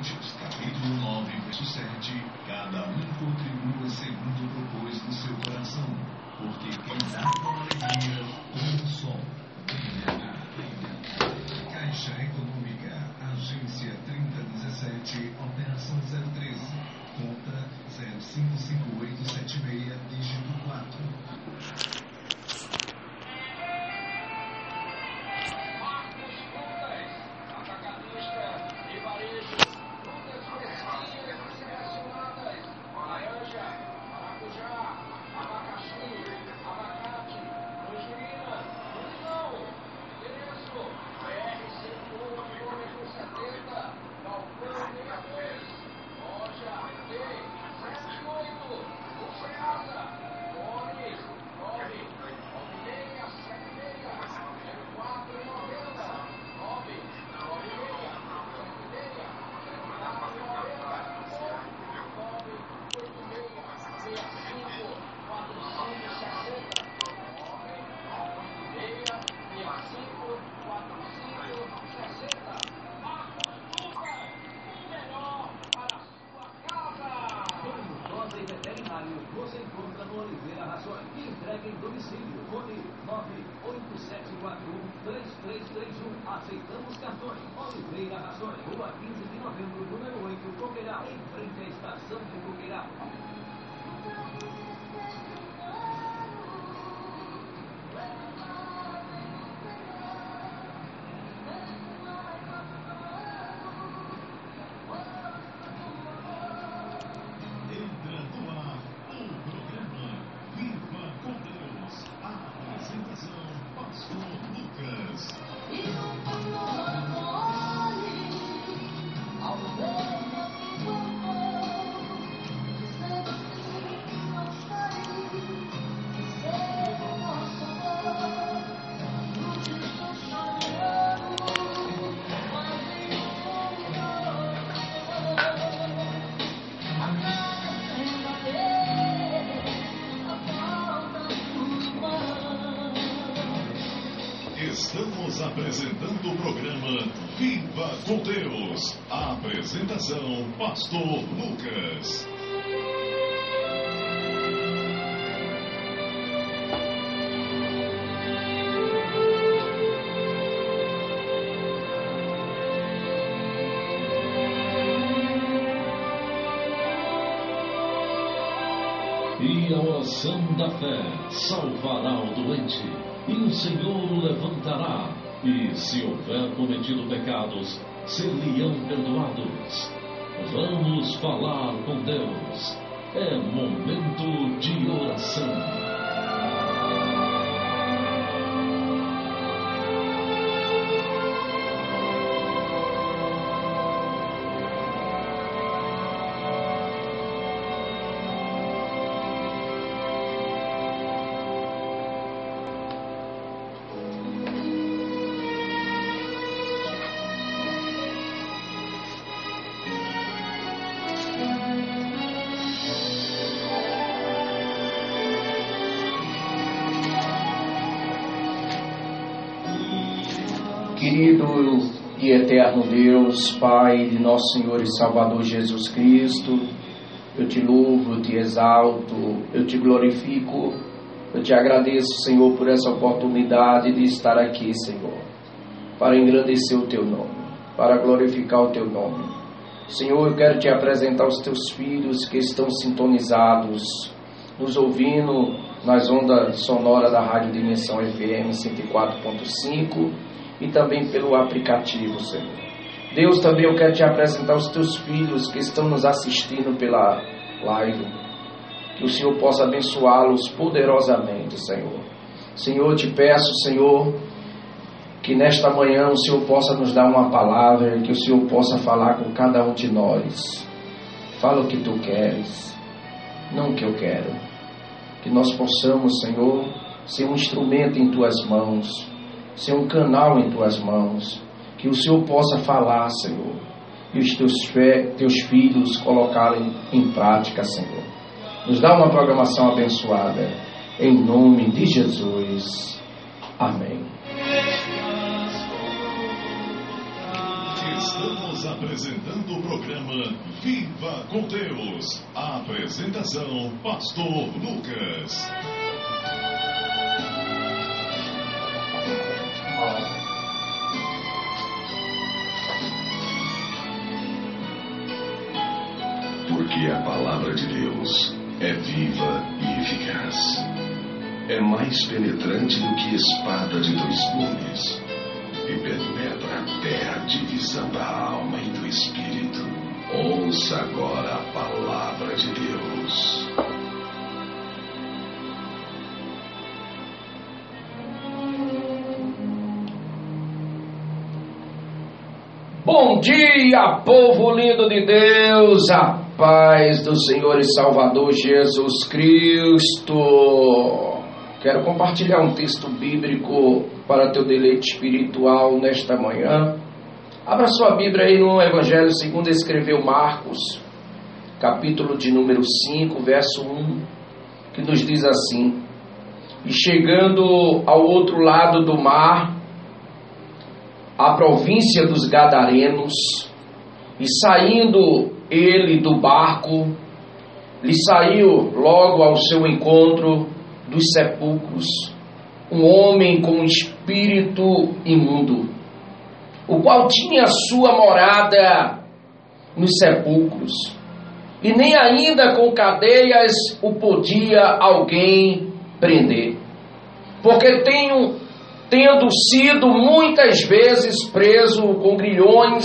Coríntios, capítulo 9, verso 7. Cada um contribua segundo propôs no seu coração, porque quem dá com alegria, o sol, brilhará. Caixa Econômica, Agência 3017, Operação 013, conta 055876, dígito 4. Apresentação, Pastor Lucas. E a oração da fé salvará o doente, e o Senhor o levantará, e se houver cometido pecados, ser-lhe-ão perdoados. Vamos falar com Deus. É momento de oração. Querido e eterno Deus, Pai de nosso Senhor e Salvador Jesus Cristo, eu te louvo, eu te exalto, eu te glorifico, eu te agradeço, Senhor, por essa oportunidade de estar aqui, Senhor, para engrandecer o teu nome, para glorificar o teu nome. Senhor, eu quero te apresentar os teus filhos que estão sintonizados, nos ouvindo nas ondas sonoras da Rádio Dimensão FM 104.5 e também pelo aplicativo, Senhor. Deus, também eu quero te apresentar os teus filhos que estão nos assistindo pela live. Que o Senhor possa abençoá-los poderosamente, Senhor. Senhor, te peço, Senhor, que nesta manhã o Senhor possa nos dar uma palavra, que o Senhor possa falar com cada um de nós. Fala o que tu queres, não o que eu quero. Que nós possamos, Senhor, ser um instrumento em tuas mãos ser um canal em tuas mãos, que o Senhor possa falar, Senhor, e os teus, teus filhos colocarem em prática, Senhor. Nos dá uma programação abençoada, em nome de Jesus. Amém. Estamos apresentando o programa Viva com Deus. A apresentação, Pastor Lucas. Porque a palavra de Deus é viva e eficaz. É mais penetrante do que espada de dois gumes e penetra até a divisão da alma e do espírito. Ouça agora a palavra de Deus. Bom dia, povo lindo de Deus, a paz do Senhor e Salvador Jesus Cristo. Quero compartilhar um texto bíblico para teu deleite espiritual nesta manhã. Abra sua Bíblia aí no Evangelho segundo escreveu Marcos, capítulo de número 5, verso 1, que nos diz assim: E chegando ao outro lado do mar, a província dos Gadarenos, e saindo ele do barco, lhe saiu logo ao seu encontro dos sepulcros um homem com espírito imundo, o qual tinha sua morada nos sepulcros, e nem ainda com cadeias o podia alguém prender, porque tenho, tendo sido muitas vezes preso com grilhões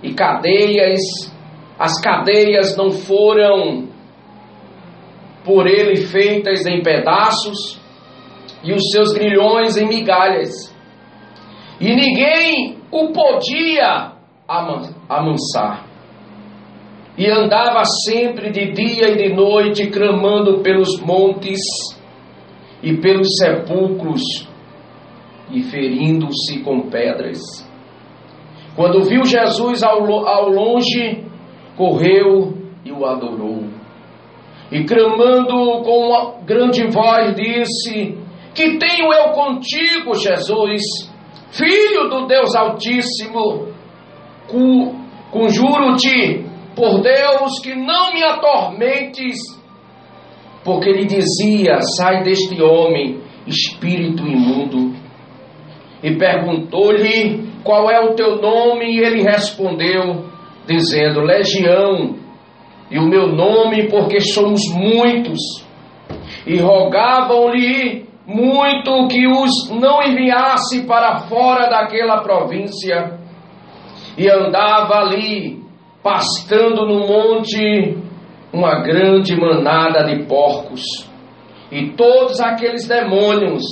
e cadeias, as cadeias não foram por ele feitas em pedaços, e os seus grilhões em migalhas. E ninguém o podia amansar. E andava sempre de dia e de noite clamando pelos montes e pelos sepulcros e ferindo-se com pedras. Quando viu Jesus ao, ao longe, correu e o adorou. E clamando com uma grande voz, disse: que tenho eu contigo, Jesus, Filho do Deus Altíssimo? Conjuro-te, por Deus, que não me atormentes. Porque ele dizia: Sai deste homem, espírito imundo. E perguntou-lhe: Qual é o teu nome? E ele respondeu, dizendo: Legião. E o meu nome, porque somos muitos. E rogavam-lhe muito que os não enviasse para fora daquela província, e andava ali, pastando no monte, uma grande manada de porcos. E todos aqueles demônios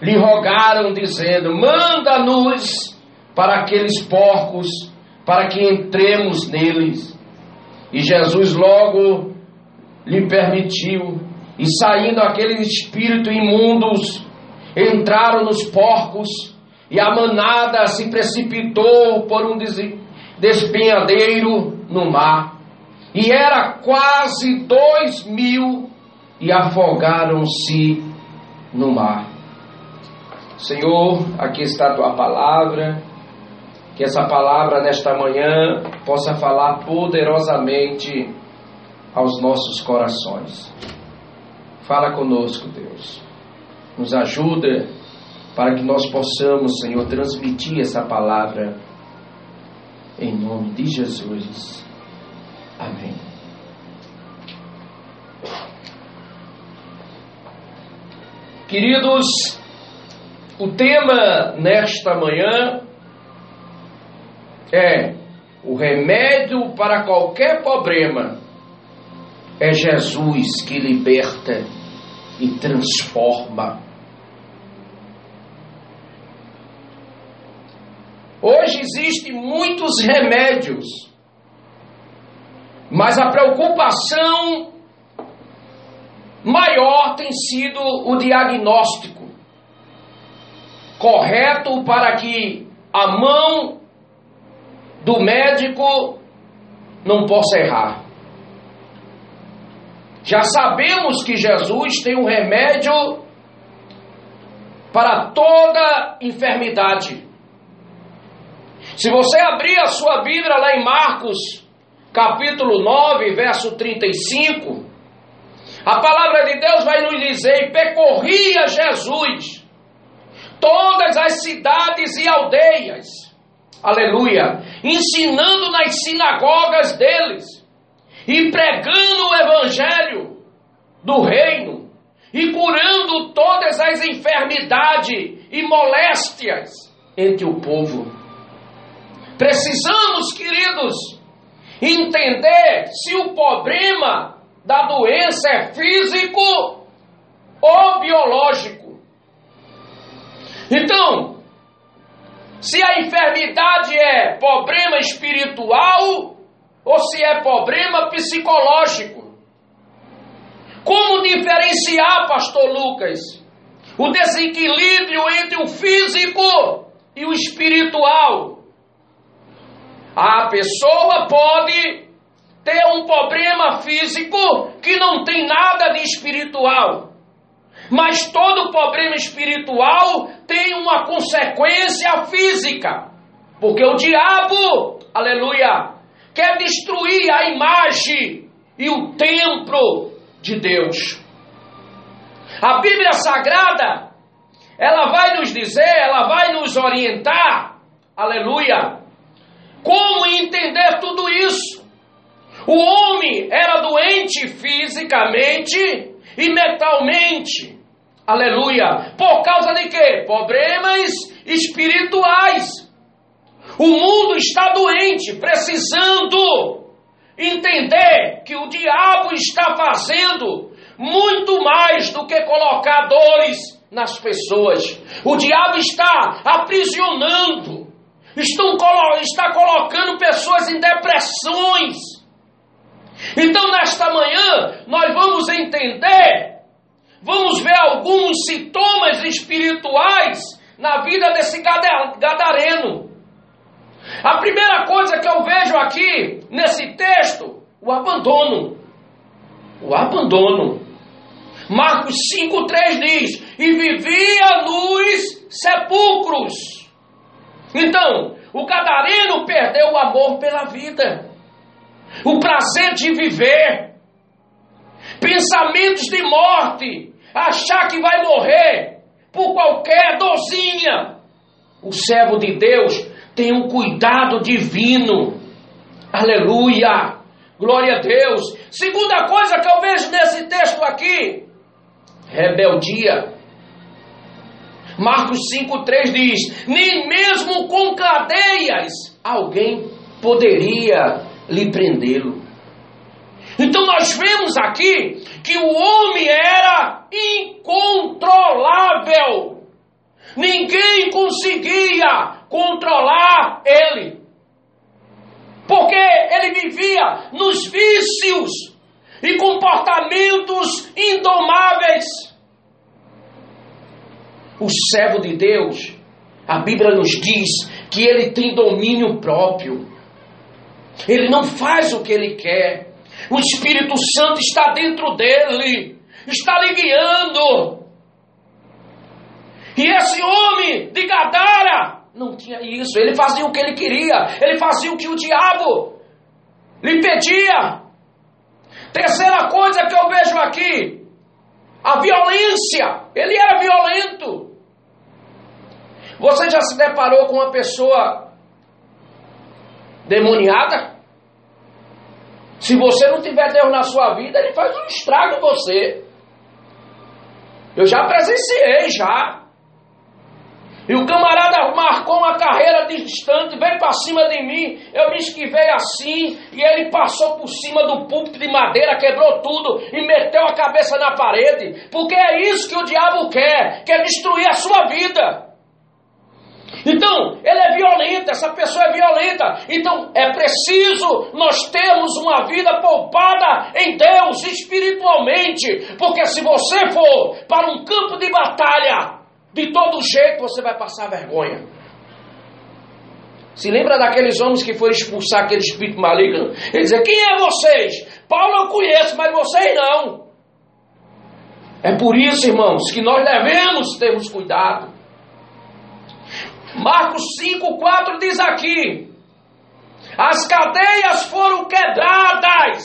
lhe rogaram, dizendo: Manda-nos para aqueles porcos, para que entremos neles. E Jesus logo lhe permitiu e saindo aqueles espíritos imundos, entraram nos porcos, e a manada se precipitou por um despenhadeiro no mar. E era quase dois mil, e afogaram-se no mar. Senhor, aqui está a tua palavra, que essa palavra nesta manhã possa falar poderosamente aos nossos corações. Fala conosco, Deus. Nos ajuda para que nós possamos, Senhor, transmitir essa palavra em nome de Jesus. Amém. Queridos, o tema nesta manhã é o remédio para qualquer problema é Jesus que liberta e transforma. Hoje existem muitos remédios, mas a preocupação maior tem sido o diagnóstico correto para que a mão do médico não possa errar. Já sabemos que Jesus tem um remédio para toda enfermidade. Se você abrir a sua Bíblia lá em Marcos, capítulo 9, verso 35, a palavra de Deus vai nos dizer: percorria Jesus todas as cidades e aldeias, aleluia, ensinando nas sinagogas deles e pregando o evangelho do reino e curando todas as enfermidades e moléstias entre o povo. Precisamos, queridos, entender se o problema da doença é físico ou biológico. Então, se a enfermidade é problema espiritual ou se é problema psicológico. Como diferenciar, pastor Lucas, o desequilíbrio entre o físico e o espiritual? A pessoa pode ter um problema físico que não tem nada de espiritual. Mas todo problema espiritual tem uma consequência física. Porque o diabo, aleluia, quer destruir a imagem e o templo de Deus. A Bíblia Sagrada, ela vai nos dizer, ela vai nos orientar, aleluia, como entender tudo isso. O homem era doente fisicamente e mentalmente. Aleluia. Por causa de quê? Problemas espirituais. O mundo está doente, precisando entender que o diabo está fazendo muito mais do que colocar dores nas pessoas. O diabo está aprisionando, estão, está colocando pessoas em depressões. Então, nesta manhã, nós vamos entender, vamos ver alguns sintomas espirituais na vida desse gadareno. A primeira coisa que eu vejo aqui nesse texto, o abandono. O abandono. Marcos 5,3 diz: E vivia nos sepulcros. Então, o gadareno perdeu o amor pela vida, o prazer de viver, pensamentos de morte, achar que vai morrer por qualquer dorzinha. O servo de Deus tem um cuidado divino. Aleluia! Glória a Deus. Segunda coisa que eu vejo nesse texto aqui: rebeldia. Marcos 5,3 diz: Nem mesmo com cadeias alguém poderia lhe prendê-lo. Então nós vemos aqui que o homem era incontrolável. Ninguém conseguia controlar ele. Porque ele vivia nos vícios e comportamentos indomáveis. O servo de Deus, a Bíblia nos diz que ele tem domínio próprio. Ele não faz o que ele quer. O Espírito Santo está dentro dele, está lhe guiando. E esse homem de Gadara não tinha isso. Ele fazia o que ele queria, ele fazia o que o diabo lhe pedia. Terceira coisa que eu vejo aqui, a violência. Ele era violento. Você já se deparou com uma pessoa demoniada? Se você não tiver Deus na sua vida, ele faz um estrago em você. Eu já presenciei já. E o camarada marcou uma carreira distante, veio para cima de mim, eu me esquivei assim, e ele passou por cima do púlpito de madeira, quebrou tudo e meteu a cabeça na parede, porque é isso que o diabo quer, quer destruir a sua vida. Então, ele é violento, essa pessoa é violenta. Então, é preciso nós termos uma vida poupada em Deus espiritualmente, porque se você for para um campo de batalha, de todo jeito você vai passar vergonha. Se lembra daqueles homens que foram expulsar aquele espírito maligno? Ele dizia: Quem é vocês? Paulo eu conheço, mas vocês não. É por isso, irmãos, que nós devemos termos cuidado. Marcos 5,4 diz aqui: as cadeias foram quebradas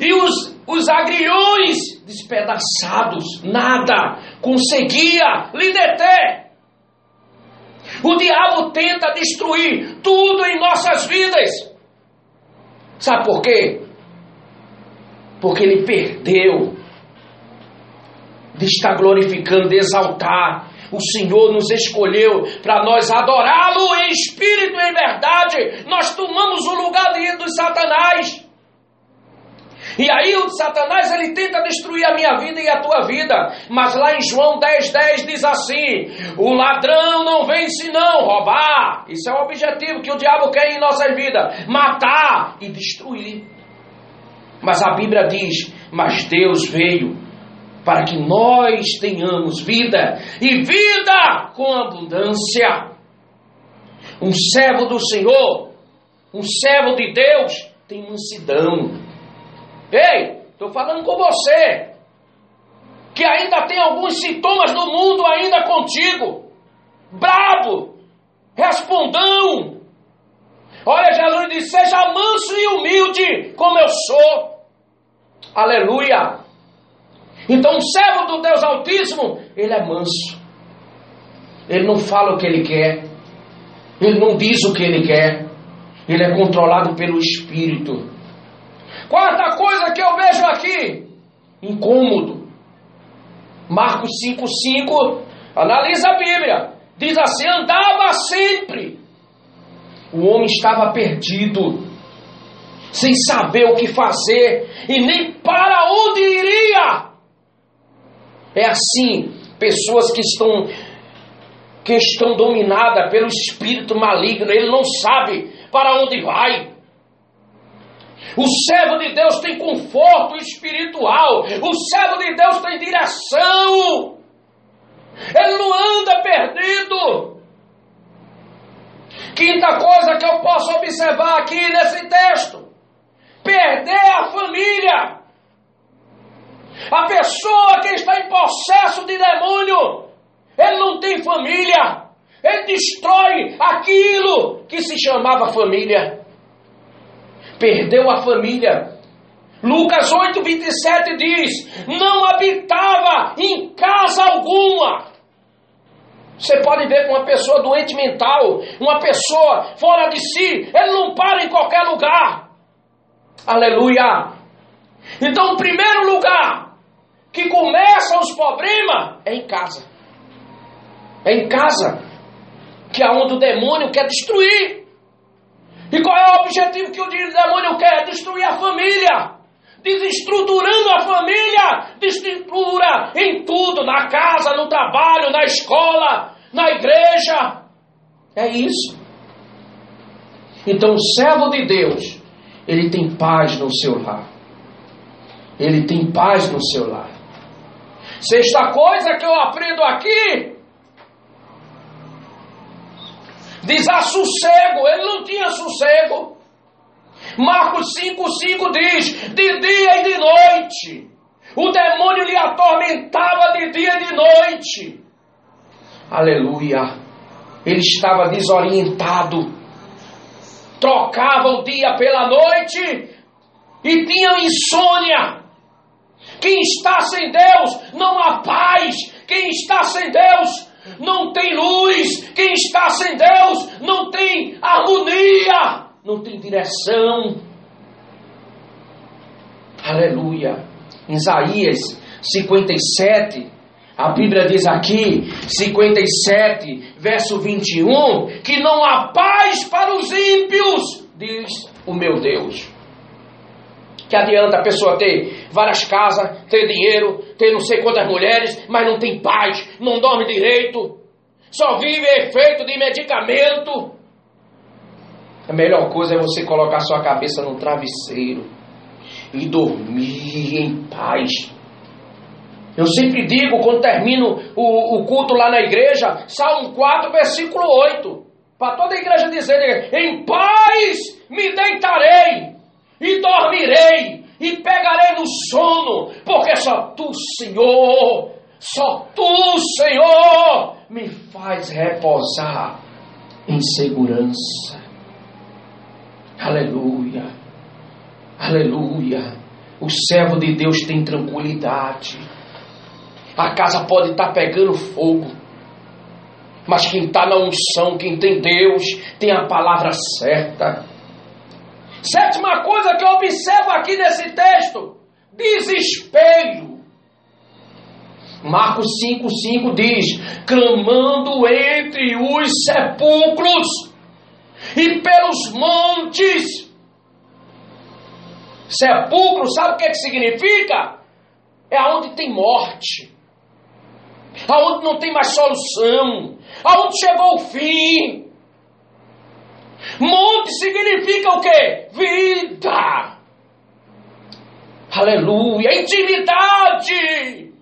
e os, os agriões despedaçados, nada conseguia lhe deter. O diabo tenta destruir tudo em nossas vidas. Sabe por quê? Porque ele perdeu de estar glorificando, de exaltar. O Senhor nos escolheu para nós adorá-lo em espírito e em verdade. Nós tomamos o lugar de, do Satanás. E aí o Satanás ele tenta destruir a minha vida e a tua vida. Mas lá em João 10, 10 diz assim: o ladrão não vem senão roubar. Isso é o objetivo que o diabo quer em nossa vida: matar e destruir. Mas a Bíblia diz: mas Deus veio para que nós tenhamos vida e vida com abundância. Um servo do Senhor, um servo de Deus, tem mansidão. Ei, estou falando com você, que ainda tem alguns sintomas do mundo ainda contigo. Brabo, respondão. Olha, Jesus disse: seja manso e humilde, como eu sou. Aleluia. Então, o servo do Deus Altíssimo, ele é manso. Ele não fala o que ele quer. Ele não diz o que ele quer. Ele é controlado pelo Espírito. Quarta coisa que eu vejo aqui: incômodo. Marcos 5,5. Analisa a Bíblia. Diz assim: andava sempre. O homem estava perdido, sem saber o que fazer e nem para onde iria. É assim, pessoas que estão que estão dominadas pelo espírito maligno, ele não sabe para onde vai. O servo de Deus tem conforto espiritual, o servo de Deus tem direção. Ele não anda perdido. Quinta coisa que eu posso observar aqui nesse texto: perder a família. A pessoa que está em processo de demônio, ele não tem família. Ele destrói aquilo que se chamava família. Perdeu a família. Lucas 8, 27 diz: Não habitava em casa alguma. Você pode ver com uma pessoa doente mental, uma pessoa fora de si, ele não para em qualquer lugar. Aleluia. Então, o primeiro lugar que começam os problemas é em casa. É em casa que é onde o demônio quer destruir. E qual é o objetivo que o demônio quer? Destruir a família. Desestruturando a família, desestrutura em tudo, na casa, no trabalho, na escola, na igreja. É isso. Então o servo de Deus, ele tem paz no seu lar. Ele tem paz no seu lar. Sexta coisa que eu aprendo aqui desassossego, ele não tinha sossego. Marcos 5,5 diz: de dia e de noite. O demônio lhe atormentava de dia e de noite. Aleluia. Ele estava desorientado. Trocava o dia pela noite e tinha insônia. Quem está sem Deus não há paz. Quem está sem Deus não tem luz. Quem está sem Deus não tem harmonia, não tem direção. Aleluia. Isaías 57, a Bíblia diz aqui, 57, verso 21, que não há paz para os ímpios, diz o meu Deus. Que adianta a pessoa ter várias casas, ter dinheiro, ter não sei quantas mulheres, mas não tem paz, não dorme direito, só vive efeito de medicamento. A melhor coisa é você colocar sua cabeça no travesseiro e dormir em paz. Eu sempre digo, quando termino o, o culto lá na igreja, Salmo 4, versículo 8. Para toda a igreja dizer: Em paz me deitarei e dormirei, e pegarei no sono, porque só tu, Senhor, Só tu, Senhor, me faz repousar em segurança. Aleluia. Aleluia. O servo de Deus tem tranquilidade. A casa pode estar pegando fogo. Mas quem está na unção, quem tem Deus, tem a palavra certa. Sétima coisa que eu observo aqui nesse texto: desespero. Marcos 5,5 diz: clamando entre os sepulcros e pelos montes. Sepulcro, sabe o que, é que significa? É aonde tem morte, aonde não tem mais solução, aonde chegou o fim. Monte significa o quê? Vida. Aleluia. Intimidade.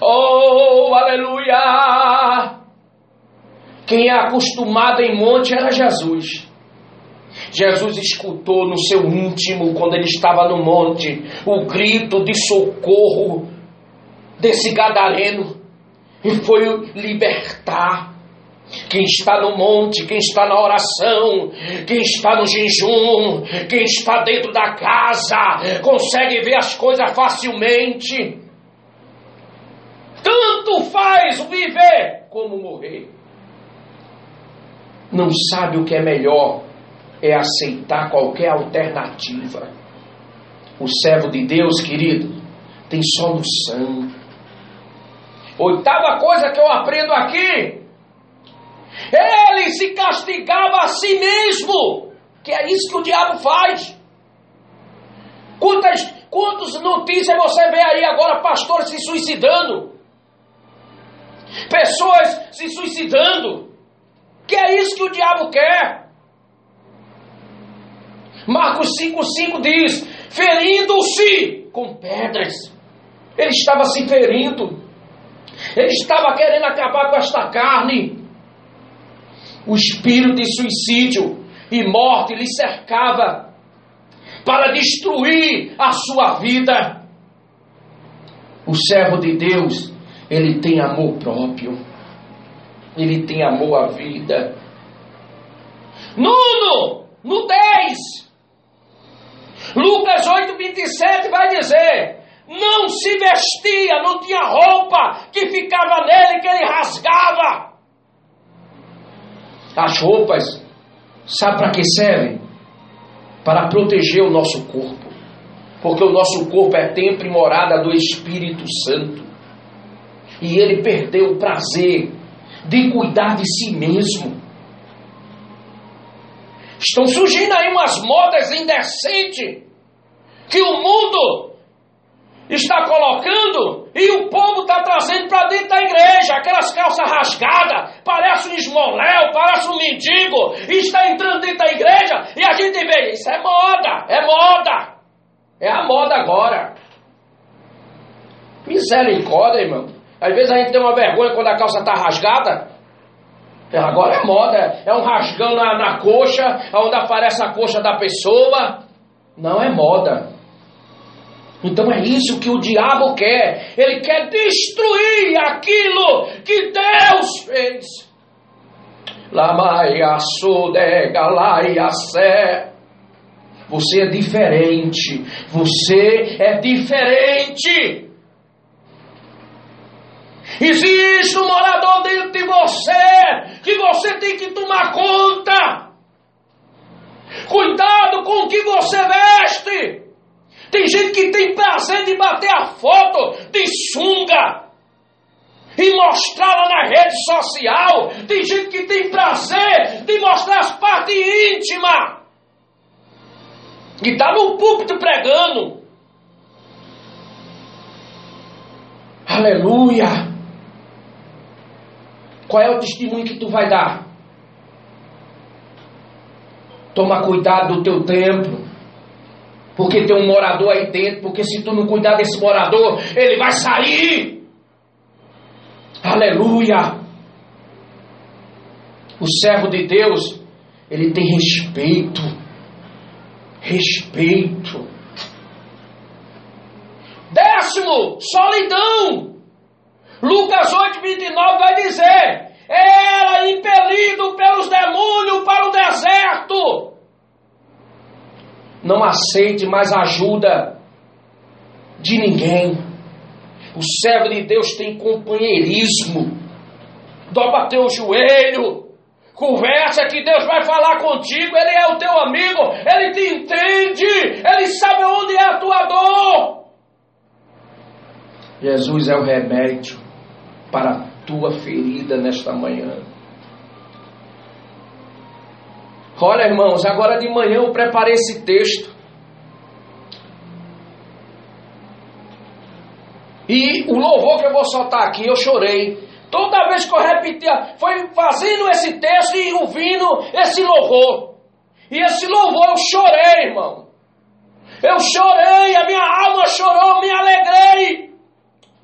Oh, aleluia. Quem é acostumado em monte era Jesus. Jesus escutou no seu íntimo, quando ele estava no monte, o grito de socorro desse gadareno e foi libertar. Quem está no monte, quem está na oração, quem está no jejum, quem está dentro da casa, consegue ver as coisas facilmente. Tanto faz viver como morrer. Não sabe o que é melhor, é aceitar qualquer alternativa. O servo de Deus, querido, tem solução. Oitava coisa que eu aprendo aqui ele se castigava a si mesmo, que é isso que o diabo faz. Quantas, quantas notícias você vê aí agora, pastores se suicidando, pessoas se suicidando, que é isso que o diabo quer. Marcos 5,5 diz: ferindo-se com pedras. Ele estava se ferindo, ele estava querendo acabar com esta carne o espírito de suicídio e morte lhe cercava para destruir a sua vida. O servo de Deus, ele tem amor próprio, ele tem amor à vida. Nuno, no 10, Lucas 8, 27 vai dizer: não se vestia, não tinha roupa que ficava nele, que ele rasgava. As roupas, sabe para que servem? Para proteger o nosso corpo. Porque o nosso corpo é templo e morada do Espírito Santo. E ele perdeu o prazer de cuidar de si mesmo. Estão surgindo aí umas modas indecentes que o mundo está colocando e o povo está trazendo para dentro da igreja, aquelas calças rasgadas, parece um esmoléu, parece um mendigo, e está entrando dentro da igreja e a gente vê, isso é moda, é moda, é a moda agora. Misericórdia, irmão. Às vezes a gente tem uma vergonha quando a calça está rasgada. Agora é moda, é um rasgão na, na coxa, onde aparece a coxa da pessoa. Não é moda. Então é isso que o diabo quer. Ele quer destruir aquilo que Deus fez. Lamaia sodega laia sé. Você é diferente. Você é diferente. Existe um morador dentro de você que você tem que tomar conta. Cuidado com o que você veste. Tem gente que tem prazer de bater a foto de sunga e mostrá-la na rede social. Tem gente que tem prazer de mostrar as partes íntimas. E está no púlpito pregando. Aleluia! Qual é o testemunho que tu vai dar? Toma cuidado do teu templo. Porque tem um morador aí dentro, porque se tu não cuidar desse morador, ele vai sair. Aleluia! O servo de Deus, ele tem respeito. Respeito. Décimo, solidão. Lucas 8, 29 vai dizer: era impelido pelos demônios para o deserto. Não aceite mais ajuda de ninguém. O servo de Deus tem companheirismo. Dobra teu joelho. Conversa que Deus vai falar contigo. Ele é o teu amigo. Ele te entende. Ele sabe onde é a tua dor. Jesus é o remédio para a tua ferida nesta manhã. Olha, irmãos, agora de manhã eu preparei esse texto. E o louvor que eu vou soltar aqui, eu chorei. Toda vez que eu repetia, foi fazendo esse texto e ouvindo esse louvor. E esse louvor eu chorei, irmão. Eu chorei, a minha alma chorou, me alegrei.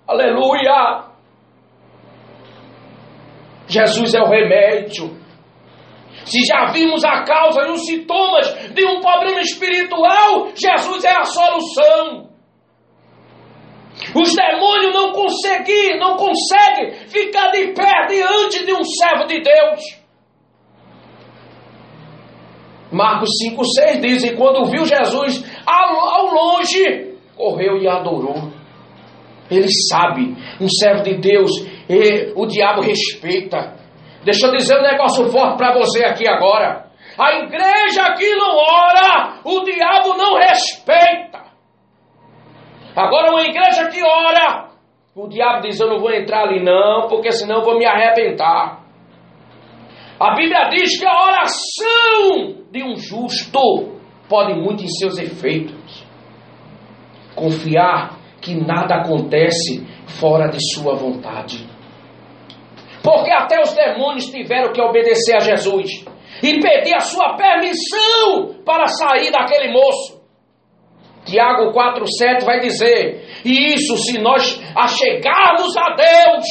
Aleluia. Jesus é o remédio. Se já vimos a causa e os sintomas de um problema espiritual, Jesus é a solução. Os demônios não conseguem, não conseguem ficar de pé diante de um servo de Deus. Marcos 5,6 diz: E quando viu Jesus ao, longe, correu e adorou. Ele sabe, um servo de Deus, e o diabo respeita. Deixa eu dizer um negócio forte para você aqui agora. A igreja que não ora, o diabo não respeita. Agora, uma igreja que ora, o diabo diz: Eu não vou entrar ali, não, porque senão eu vou me arrebentar. A Bíblia diz que a oração de um justo pode muito em seus efeitos. Confiar que nada acontece fora de sua vontade. Porque até os demônios tiveram que obedecer a Jesus e pedir a sua permissão para sair daquele moço. Tiago 4,7 vai dizer: E isso se nós achegarmos a Deus,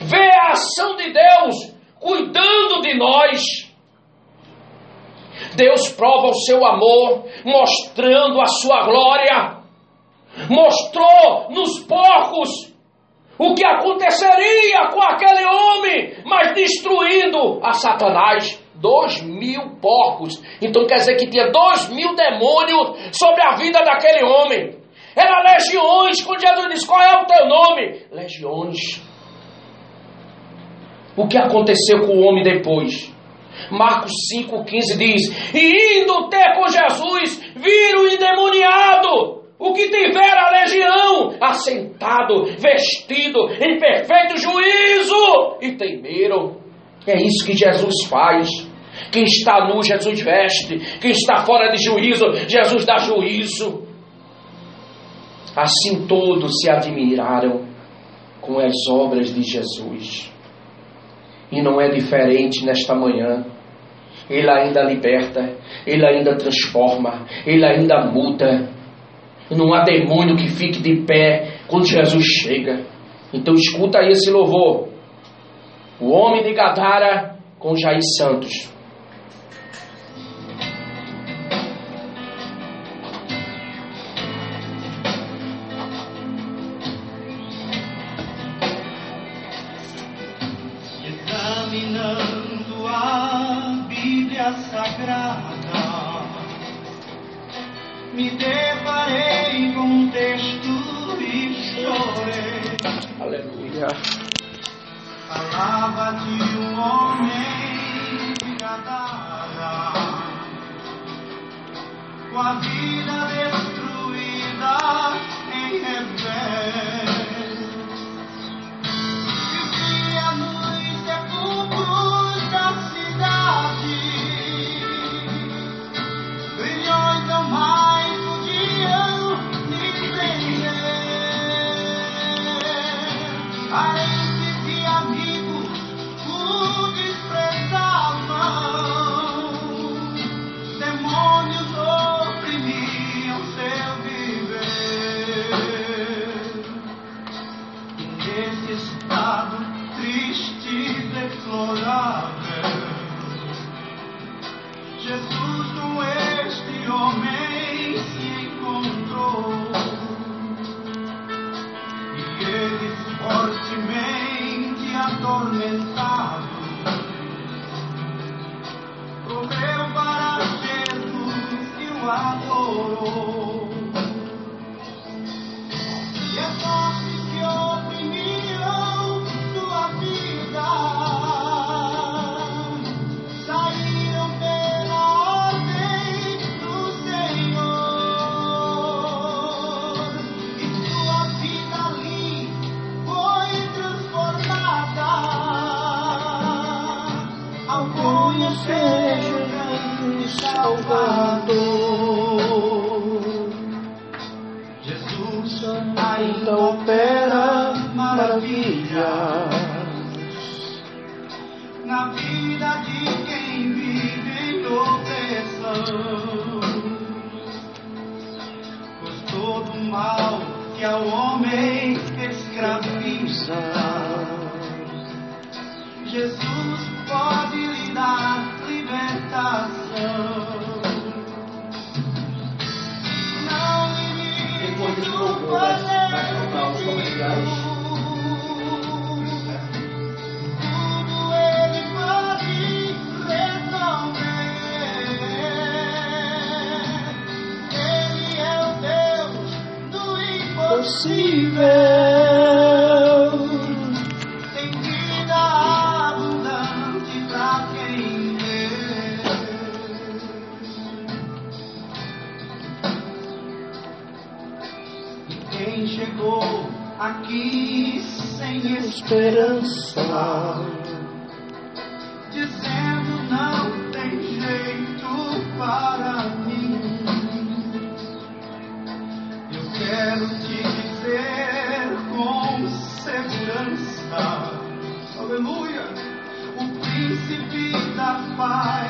ver a ação de Deus cuidando de nós. Deus prova o seu amor, mostrando a sua glória. Mostrou nos porcos o que aconteceria com aquele homem, mas destruindo a Satanás dois mil porcos. Então quer dizer que tinha dois mil demônios sobre a vida daquele homem. Era legiões. Quando Jesus disse: Qual é o teu nome? Legiões. O que aconteceu com o homem depois? Marcos 5,15 diz: E indo ter com Jesus, viram o endemoniado, o que tivera a legião, assentado, vestido, em perfeito juízo, e temeram. É isso que Jesus faz. Quem está nu, Jesus veste. Quem está fora de juízo, Jesus dá juízo. Assim todos se admiraram com as obras de Jesus. E não é diferente nesta manhã. Ele ainda liberta, ele ainda transforma, ele ainda muda. Não há demônio que fique de pé quando Jesus chega. Então escuta aí esse louvor. O homem de Gadara com Jair Santos. Examinando a Bíblia Sagrada, me deparei Aleluia. Falava de um homem de com a vida conhecer o Salvador. Jesus ainda opera maravilhas impossível. Tem vida abundante pra quem crê. Quem chegou aqui sem esperança, da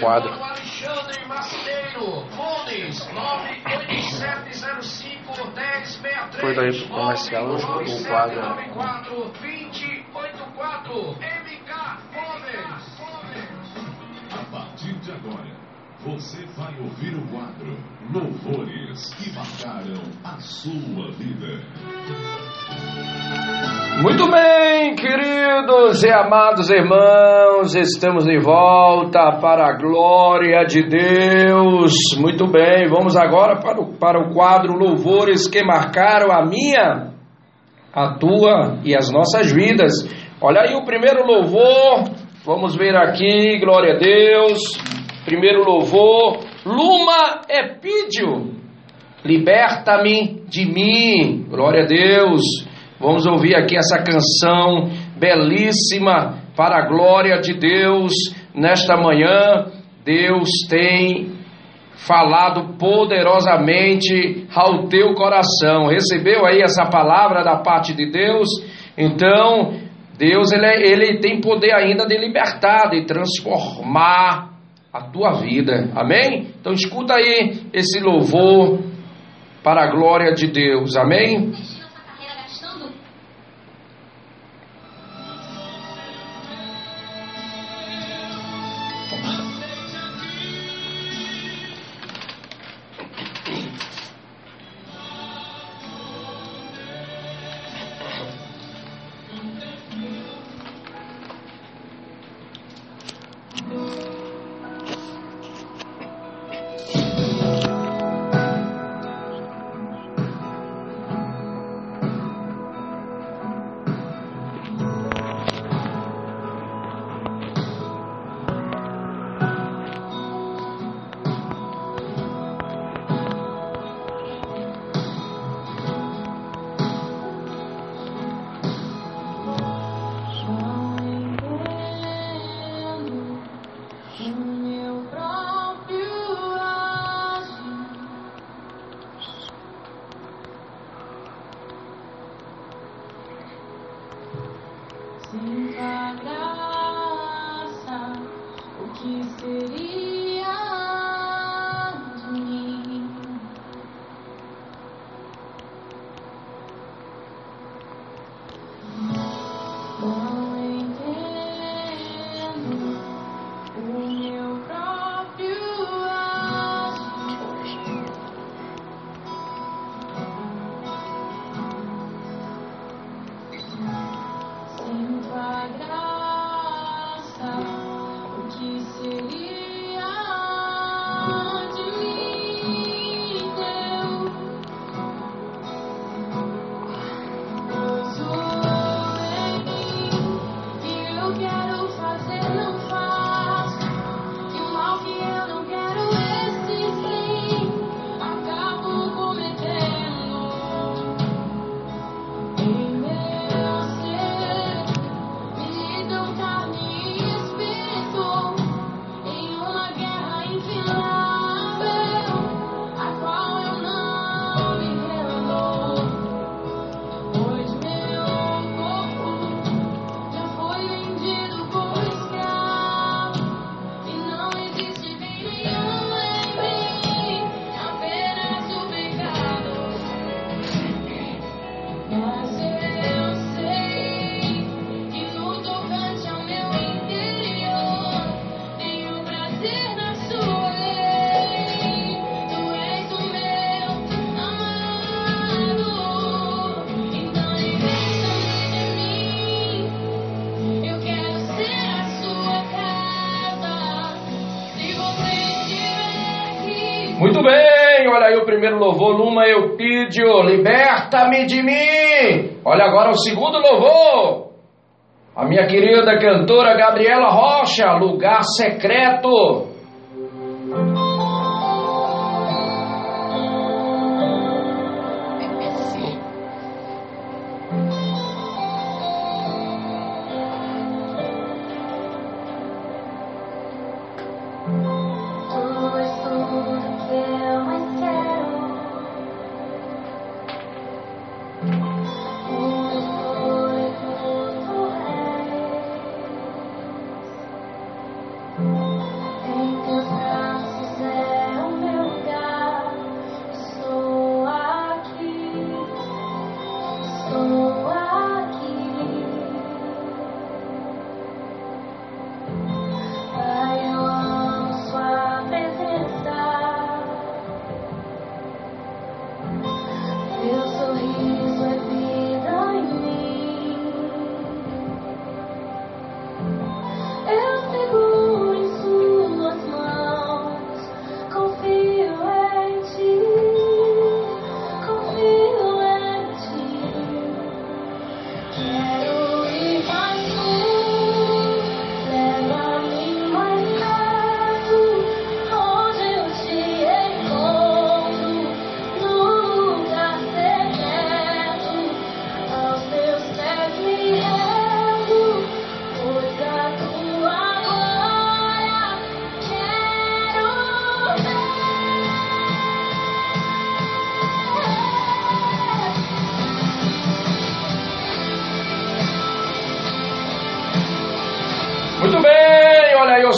quadro. irmão Alexandre Marceneiro, Fones 987051063, Depois daí pro comercial, o quadro. Você vai ouvir o quadro Louvores que marcaram a sua vida. Muito bem, queridos e amados irmãos, estamos de volta para a glória de Deus. Muito bem, vamos agora para o, para o quadro Louvores que marcaram a minha, a tua e as nossas vidas. Olha aí o primeiro louvor, vamos ver aqui, glória a Deus. Primeiro louvor, Luma Epídio, liberta-me de mim, glória a Deus. Vamos ouvir aqui essa canção belíssima para a glória de Deus nesta manhã. Deus tem falado poderosamente ao teu coração. Recebeu aí essa palavra da parte de Deus? Então, Deus ele, é- ele tem poder ainda de libertar, de transformar a tua vida. Amém? Então escuta aí esse louvor para a glória de Deus. Amém? primeiro louvor, Luma pido, liberta-me de mim. Olha agora o segundo louvor. A minha querida cantora Gabriela Rocha, lugar secreto.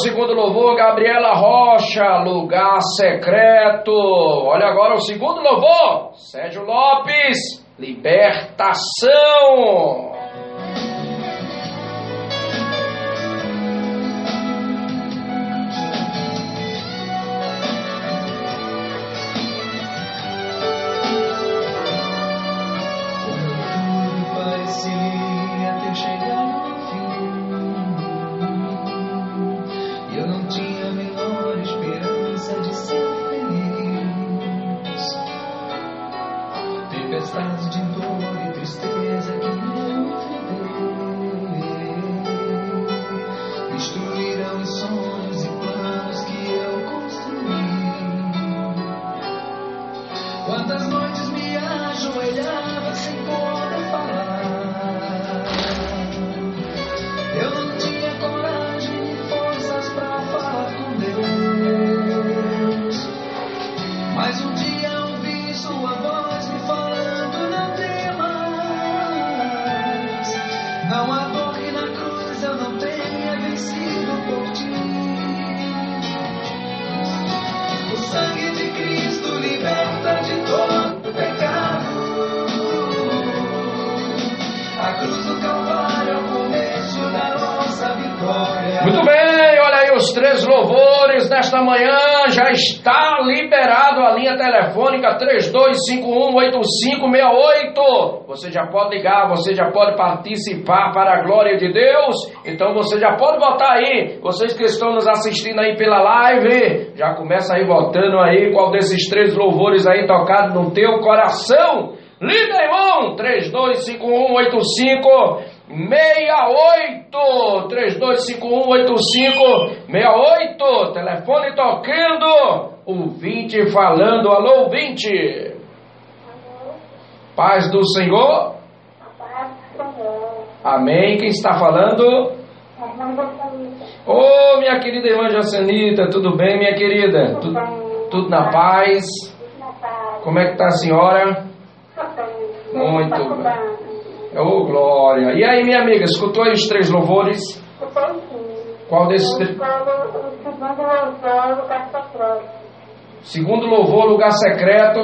segundo louvor, Gabriela Rocha, lugar secreto. Olha agora o segundo louvor, Sérgio Lopes, libertação. Linha telefônica 32518568. Você já pode ligar, você já pode participar para a glória de Deus. Então você já pode votar aí. Vocês que estão nos assistindo aí pela live, já começa aí votando aí qual desses três louvores aí tocado no teu coração. Liga, irmão! 325185 68 325185 68 telefone tocando ouvinte falando alô ouvinte paz do Senhor amém quem está falando Ô oh, minha querida irmã Jocenita tudo bem minha querida tudo, tudo na paz como é que está a senhora muito bem Oh, glória. E aí, minha amiga, escutou aí os três louvores? Qual desses três? Segundo louvor, lugar secreto.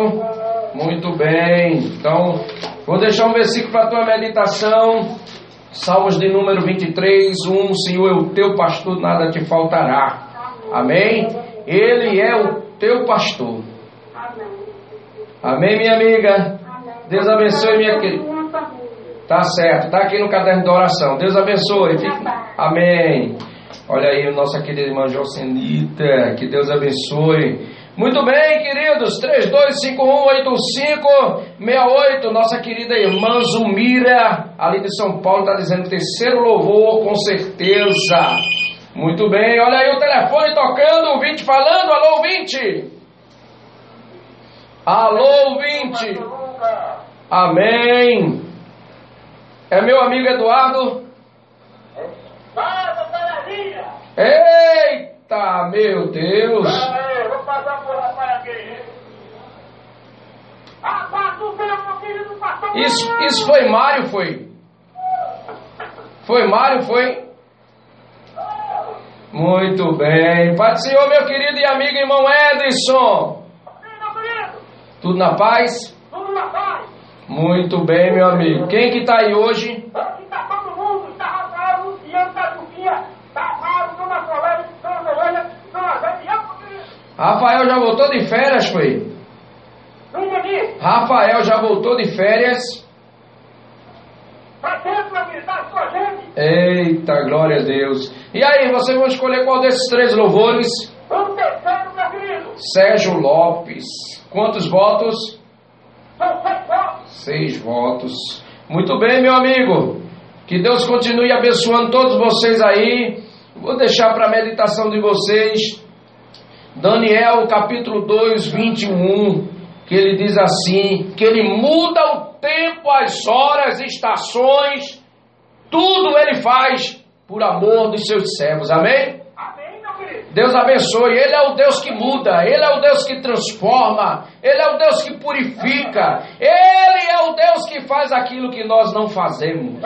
Muito bem. Então, vou deixar um versículo para a tua meditação. Salmos de número 23, 1. Senhor é o teu pastor, nada te faltará. Amém? Ele é o teu pastor. Amém, minha amiga? Deus abençoe, minha querida. Tá certo, tá aqui no caderno de oração. Deus abençoe. Fique... Amém. Olha aí, nossa querida irmã Jocenita, que Deus abençoe. Muito bem, queridos, 32518568, nossa querida irmã Zumira, ali de São Paulo, está dizendo terceiro louvor, com certeza. Muito bem, olha aí o telefone tocando, ouvinte falando, alô ouvinte. Alô ouvinte. Amém. É meu amigo Eduardo? Eita, meu Deus! Isso, isso foi Mário, foi? Foi Mário, foi? Muito bem. Pai do Senhor, meu querido e amigo irmão Edson. Tudo na paz? Tudo na paz. Muito bem, meu amigo. Quem que está aí hoje? Aqui está todo mundo. Está Rafael, Luciano, Sofia, está Mário, Dona Dona Dona Zé, Rafael já voltou de férias, foi? Não entendi. Rafael já voltou de férias. Está dentro, meu filho, está com a gente. Eita, glória a Deus. E aí, vocês vão escolher qual desses três louvores? Terceiro, meu querido. Sérgio Lopes. Quantos votos? São seis votos. Seis votos. Muito bem, meu amigo. Que Deus continue abençoando todos vocês aí. Vou deixar para a meditação de vocês. Daniel capítulo 2, 21. Que ele diz assim: que ele muda o tempo, as horas, estações, tudo ele faz por amor dos seus servos. Amém? Deus abençoe. Ele é o Deus que muda, Ele é o Deus que transforma, Ele é o Deus que purifica, Ele é o Deus que faz aquilo que nós não fazemos.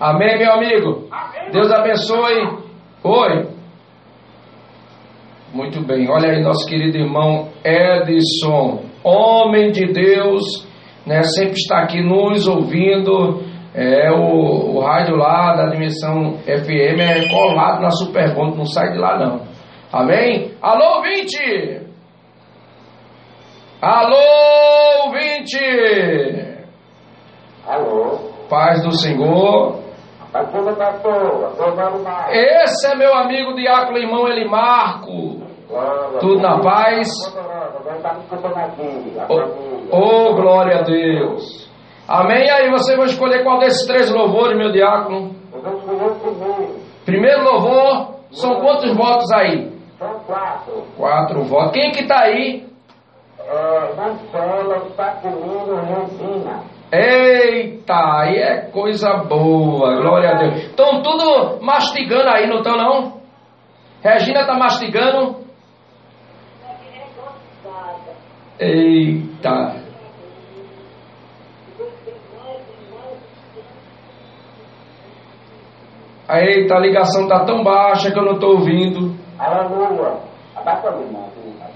Amém, meu amigo? Deus abençoe. Oi. Muito bem, olha aí nosso querido irmão Edson, homem de Deus, né, sempre está aqui nos ouvindo. É, o, o rádio lá da dimensão FM é colado na Superbond, não sai de lá não. Amém? Alô, ouvinte! Alô, ouvinte! Alô. Paz do Senhor. Tomando mais. Esse é meu amigo diácono irmão Elimarco. Tudo na paz? A Ô oh, glória a Deus. Amém? Aí, você vai escolher qual desses três louvores, meu diácono? Primeiro. Louvor, são quantos votos aí? São quatro. Quatro votos. Quem que tá aí? É, Marcela, Regina. Eita, aí é coisa boa, glória a Deus. Estão tudo mastigando aí, não estão não? Regina tá mastigando? Eita. Eita, a ligação tá tão baixa que eu não tô ouvindo.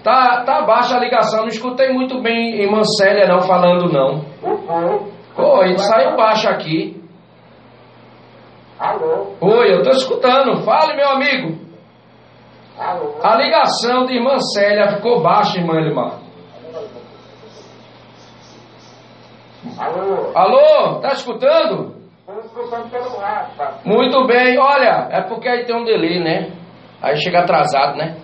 Tá, tá baixa a ligação, não escutei muito bem irmã Célia não falando não. Foi. Oi, saiu baixo aqui. Alô. Oi, eu tô escutando. Fale, meu amigo. Alô? A ligação de irmã Célia ficou baixa, irmã Elimar. Alô? Alô, tá escutando? Muito bem, olha, é porque aí tem um delay, né? Aí chega atrasado, né?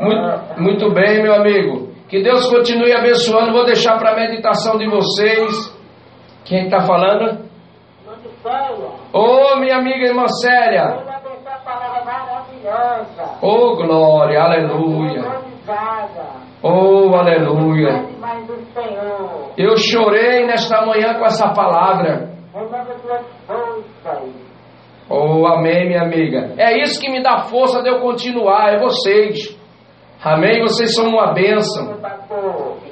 Muito, muito bem, meu amigo. Que Deus continue abençoando. Vou deixar para meditação de vocês. Quem está falando? Ô, minha amiga irmã Célia. A. Ô, glória, aleluia. Oh, aleluia. Eu chorei nesta manhã com essa palavra. Oh, amém, minha amiga. É isso que me dá força de eu continuar, é vocês. Amém? Vocês são uma bênção.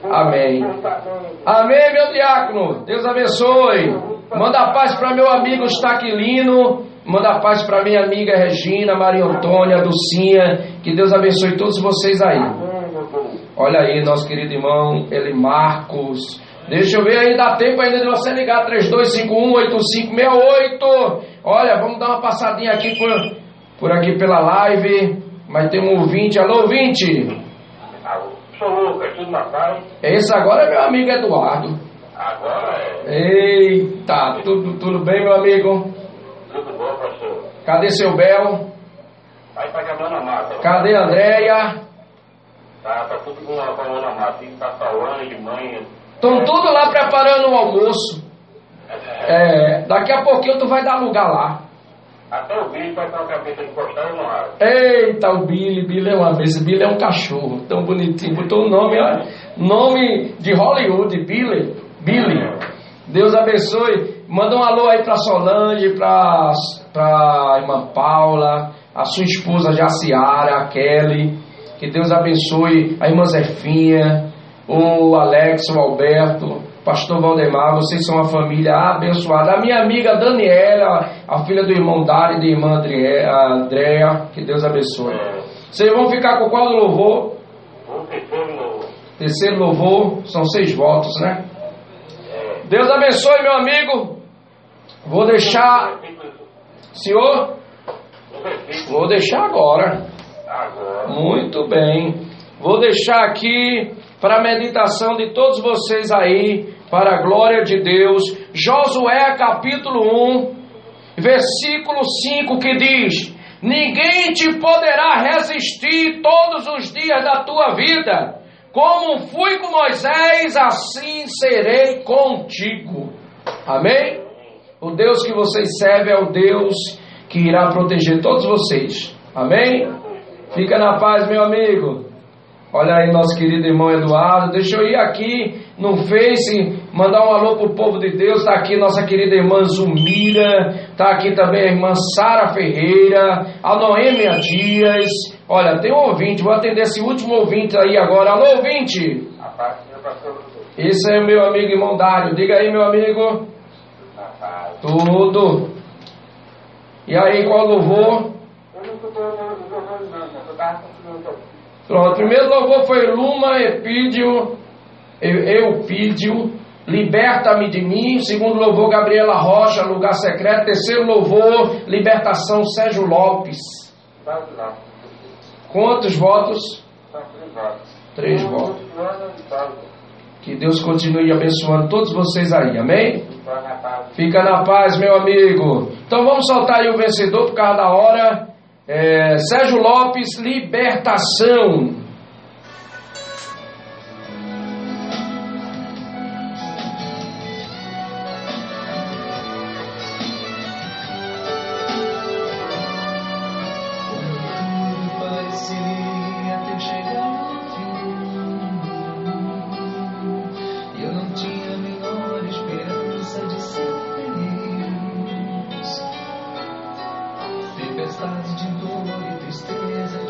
Amém. Amém, meu diácono. Deus abençoe. Manda paz para meu amigo Staquilino. Manda paz para minha amiga Regina, Maria Antônia, Dulcinha. Que Deus abençoe todos vocês aí. Olha aí, nosso querido irmão, ele Marcos. Deixa eu ver aí, dá tempo ainda de você ligar 32518568. Olha, vamos dar uma passadinha aqui por, por aqui pela live. Mas tem um ouvinte, alô ouvinte. Alô? Sou Lucas, tudo na paz? Esse agora é meu amigo Eduardo. Agora é Eita, tudo, tudo bem, meu amigo? tudo bom, pastor. Cadê seu Bel? Vai pagar a mão na massa. Cadê a Andréia? Tá, tá tudo com a a que tá falando de manhã. Estão tudo lá preparando o almoço. É, daqui a pouquinho tu vai dar lugar lá. Até o bicho vai estar com a cabeça encostada no ar. Eita, o Billy, Billy é uma vez, Billy é um cachorro, tão bonitinho, botou o nome, ó, nome de Hollywood, Billy, Billy. Deus abençoe. Manda um alô aí pra Solange, pra, pra irmã Paula, a sua esposa Jaciara, a Kelly. Que Deus abençoe a irmã Zefinha, o Alex, o Alberto, pastor Valdemar, vocês são uma família abençoada. A minha amiga Daniela, a filha do irmão Dário e da irmã Andréa, que Deus abençoe. Vocês vão ficar com qual louvor? Terceiro louvor, são seis votos, né? Deus abençoe, meu amigo. Vou deixar, senhor, vou deixar. Agora. Muito bem. Vou deixar aqui para a meditação de todos vocês aí, para a glória de Deus, Josué capítulo 1, versículo 5 que diz: Ninguém te poderá resistir todos os dias da tua vida. Como fui com Moisés, assim serei contigo. Amém? O Deus que vocês servem é o Deus que irá proteger todos vocês. Amém? Fica na paz, meu amigo. Olha aí, nosso querido irmão Eduardo. Deixa eu ir aqui no Face, mandar um alô pro povo de Deus. Está aqui nossa querida irmã Zumira. Está aqui também a irmã Sara Ferreira. A Noêmia Dias. Olha, tem um ouvinte. Vou atender esse último ouvinte aí agora. Alô, ouvinte. Esse é meu amigo irmão Dário. Diga aí, meu amigo. Tudo. E aí, qual louvor? Eu não estou falando não, não. Eu com Pronto, o primeiro louvor foi Luma Epídio, Eu- Eupídio, Liberta-me de mim. Segundo louvor, Gabriela Rocha, Lugar Secreto. Terceiro louvor, Libertação, Sérgio Lopes. Quantos votos? Três votos. Que Deus continue abençoando todos vocês aí, amém? Fica na paz, meu amigo. Então vamos soltar aí o vencedor por causa da hora. É, Sérgio Lopes, Libertação. Tempestades de dor e tristeza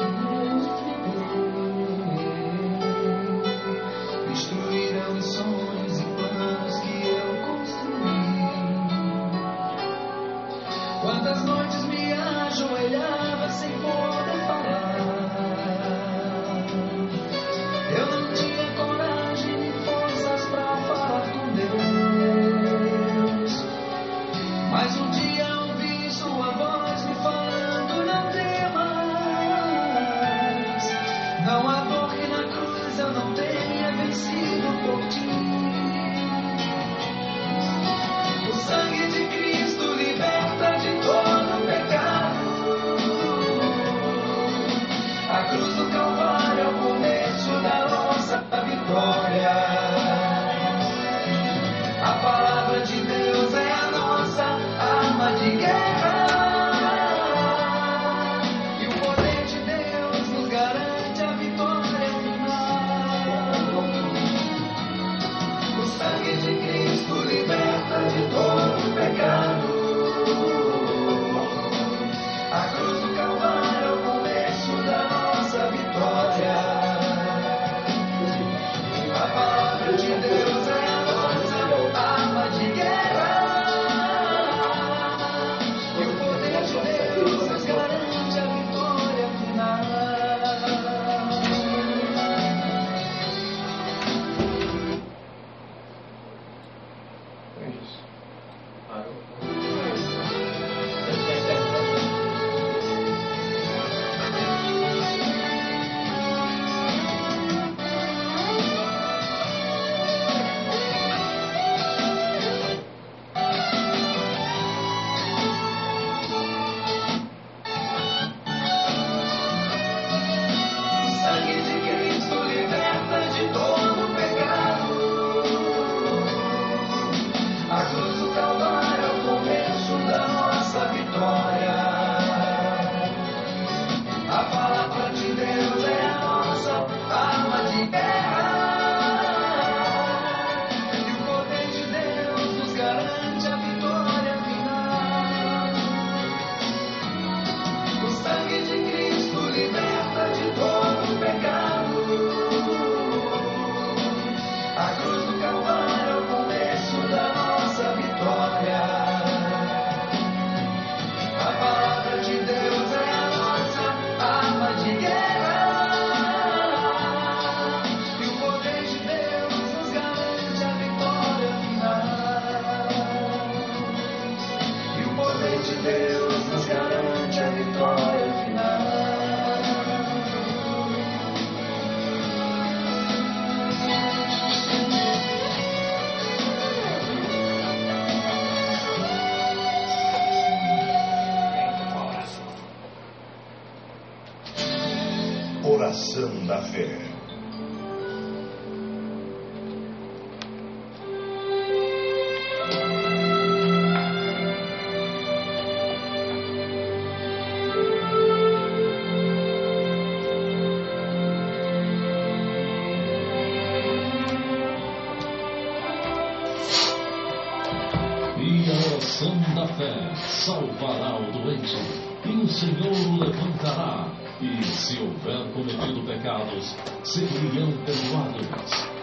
fé salvará o doente, e o Senhor o levantará, e se houver cometido pecados, seriam perdoados.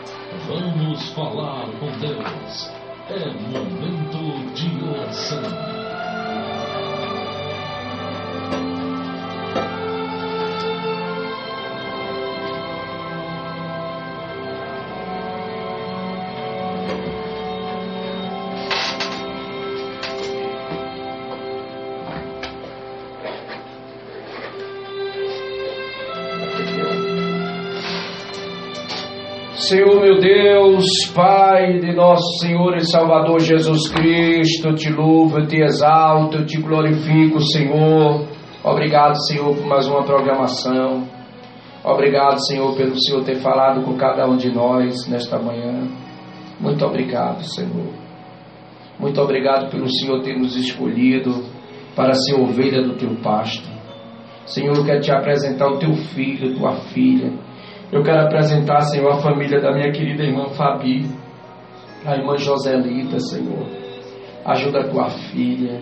Vamos falar com Deus. É momento de oração. Deus, Pai de nosso Senhor e Salvador Jesus Cristo, te louvo, te exalto, te glorifico, Senhor. Obrigado, Senhor, por mais uma programação. Obrigado, Senhor, pelo Senhor ter falado com cada um de nós nesta manhã. Muito obrigado, Senhor. Muito obrigado pelo Senhor ter nos escolhido para ser ovelha do teu pasto. Senhor, eu quero te apresentar o teu filho, tua filha. Eu quero apresentar, Senhor, a família da minha querida irmã Fabi, a irmã Joselita, Senhor. Ajuda a tua filha.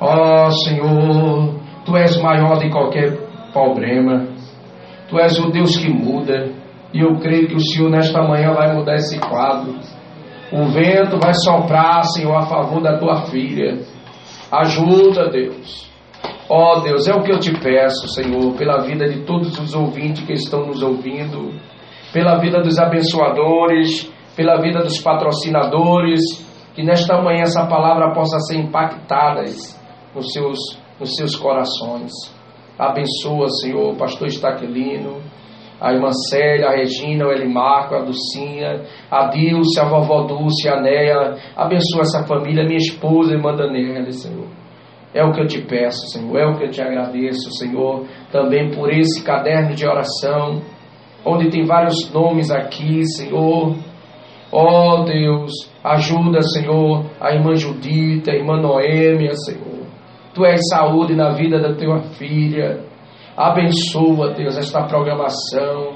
Ó Senhor, tu és maior de qualquer problema. Tu és o Deus que muda. E eu creio que o Senhor nesta manhã vai mudar esse quadro. O vento vai soprar, Senhor, a favor da tua filha. Ajuda, Deus. Ó Deus, é o que eu te peço, Senhor, pela vida de todos os ouvintes que estão nos ouvindo, pela vida dos abençoadores, pela vida dos patrocinadores, que nesta manhã essa palavra possa ser impactada nos seus, nos seus corações. Abençoa, Senhor, o pastor Estaquilino, a irmã Célia, a Regina, o Elimarco, a Dulcinha, a Dilce, a vovó Dulce, a Neia. Abençoa essa família, minha esposa, irmã Daniela, Senhor. É o que eu te peço, Senhor, é o que eu te agradeço, Senhor, também por esse caderno de oração, onde tem vários nomes aqui, Senhor. Ó oh, Deus, ajuda, Senhor, a irmã Judita, a irmã Noêmia, Senhor. Tu és saúde na vida da tua filha. Abençoa, Deus, esta programação.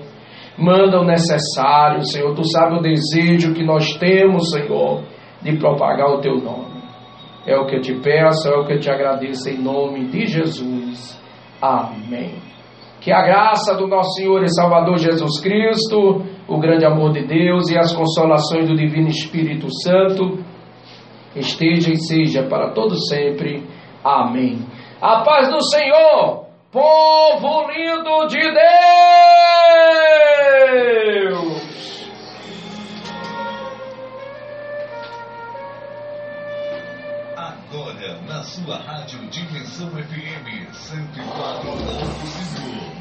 Manda o necessário, Senhor. Tu sabe o desejo que nós temos, Senhor, de propagar o teu nome. É o que eu te peço, é o que eu te agradeço em nome de Jesus. Amém. Que a graça do nosso Senhor e Salvador Jesus Cristo, o grande amor de Deus e as consolações do Divino Espírito Santo esteja e seja para todo sempre. Amém. A paz do Senhor, povo lindo de Deus. Na sua rádio Dimensão FM 104.5,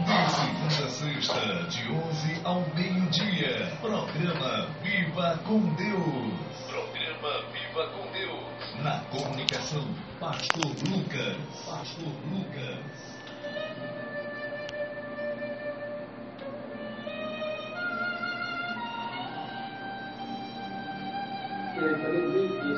de segunda a sexta, de 11 ao meio-dia. Programa Viva com Deus. Programa Viva com Deus. Na comunicação, Pastor Lucas. Pastor Lucas. Fazer